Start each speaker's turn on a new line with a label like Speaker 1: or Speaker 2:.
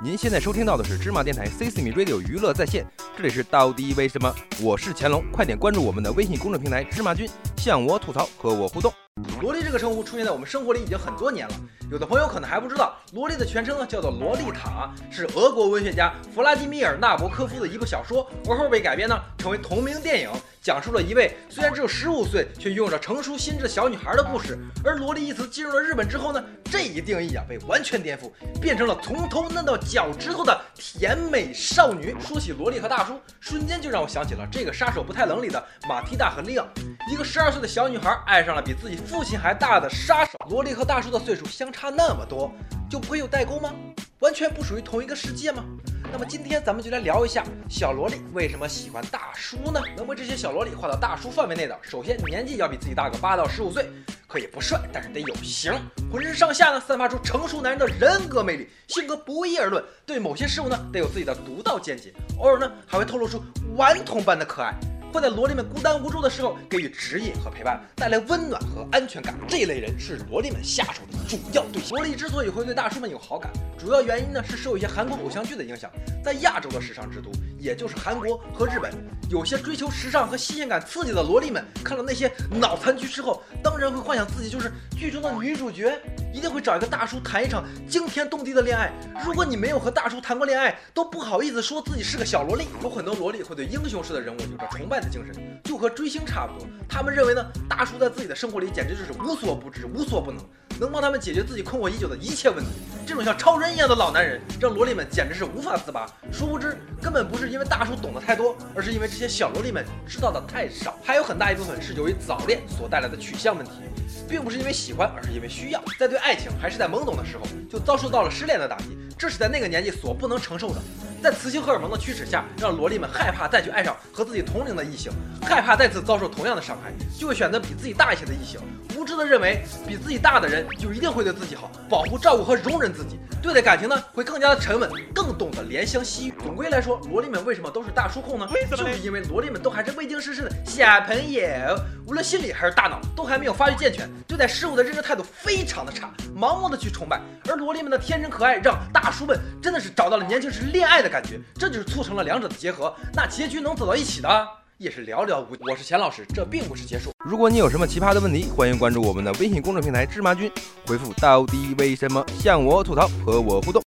Speaker 1: 您现在收听到的是芝麻电台 C C M Radio 娱乐在线，这里是到底为什么？我是乾隆，快点关注我们的微信公众平台芝麻君，向我吐槽，和我互动。
Speaker 2: 萝莉这个称呼出现在我们生活里已经很多年了，有的朋友可能还不知道，萝莉的全称呢叫做《洛丽塔》，是俄国文学家弗拉基米尔·纳博科夫的一部小说，而后被改编呢成为同名电影，讲述了一位虽然只有十五岁却拥有着成熟心智的小女孩的故事。而“萝莉”一词进入了日本之后呢，这一定义啊被完全颠覆，变成了从头嫩到脚趾头的甜美少女。说起萝莉和大叔，瞬间就让我想起了这个杀手不太冷里的马蒂达和利昂，一个十二岁的小女孩爱上了比自己父亲还大的杀手。萝莉和大叔的岁数相差那么多，就不会有代沟吗？完全不属于同一个世界吗？那么今天咱们就来聊一下小萝莉为什么喜欢大叔呢？能被这些小萝莉划到大叔范围内的，首先年纪要比自己大个八到十五岁，可以不帅，但是得有型，浑身上下呢散发出成熟男人的人格魅力，性格不一而论，对某些事物呢得有自己的独到见解，偶尔呢还会透露出顽童般的可爱。会在萝莉们孤单无助的时候给予指引和陪伴，带来温暖和安全感。这类人是萝莉们下手的主要对象。萝莉之所以会对大叔们有好感，主要原因呢是受一些韩国偶像剧的影响。在亚洲的时尚之都，也就是韩国和日本，有些追求时尚和新鲜感刺激的萝莉们，看了那些脑残剧之后，当然会幻想自己就是剧中的女主角，一定会找一个大叔谈一场惊天动地的恋爱。如果你没有和大叔谈过恋爱，都不好意思说自己是个小萝莉。有很多萝莉会对英雄式的人物有着崇拜。的精神就和追星差不多，他们认为呢，大叔在自己的生活里简直就是无所不知、无所不能，能帮他们解决自己困惑已久的一切问题。这种像超人一样的老男人，让萝莉们简直是无法自拔。殊不知，根本不是因为大叔懂得太多，而是因为这些小萝莉们知道的太少。还有很大一部分是由于早恋所带来的取向问题，并不是因为喜欢，而是因为需要。在对爱情还是在懵懂的时候，就遭受到了失恋的打击，这是在那个年纪所不能承受的。在雌性荷尔蒙的驱使下，让萝莉们害怕再去爱上和自己同龄的异性，害怕再次遭受同样的伤害，就会选择比自己大一些的异性，无知的认为比自己大的人就一定会对自己好，保护、照顾和容忍自己，对待感情呢会更加的沉稳，更懂得怜香惜玉。总归来说，萝莉们为什么都是大叔控呢？就是因为萝莉们都还是未经世事的小朋友，无论心理还是大脑都还没有发育健全，对待事物的认知态度非常的差，盲目的去崇拜。而萝莉们的天真可爱，让大叔们真的是找到了年轻时恋爱感觉这就是促成了两者的结合，那结局能走到一起的也是寥寥无几。我是钱老师，这并不是结束。
Speaker 1: 如果你有什么奇葩的问题，欢迎关注我们的微信公众平台芝麻君，回复到底为什么向我吐槽和我互动。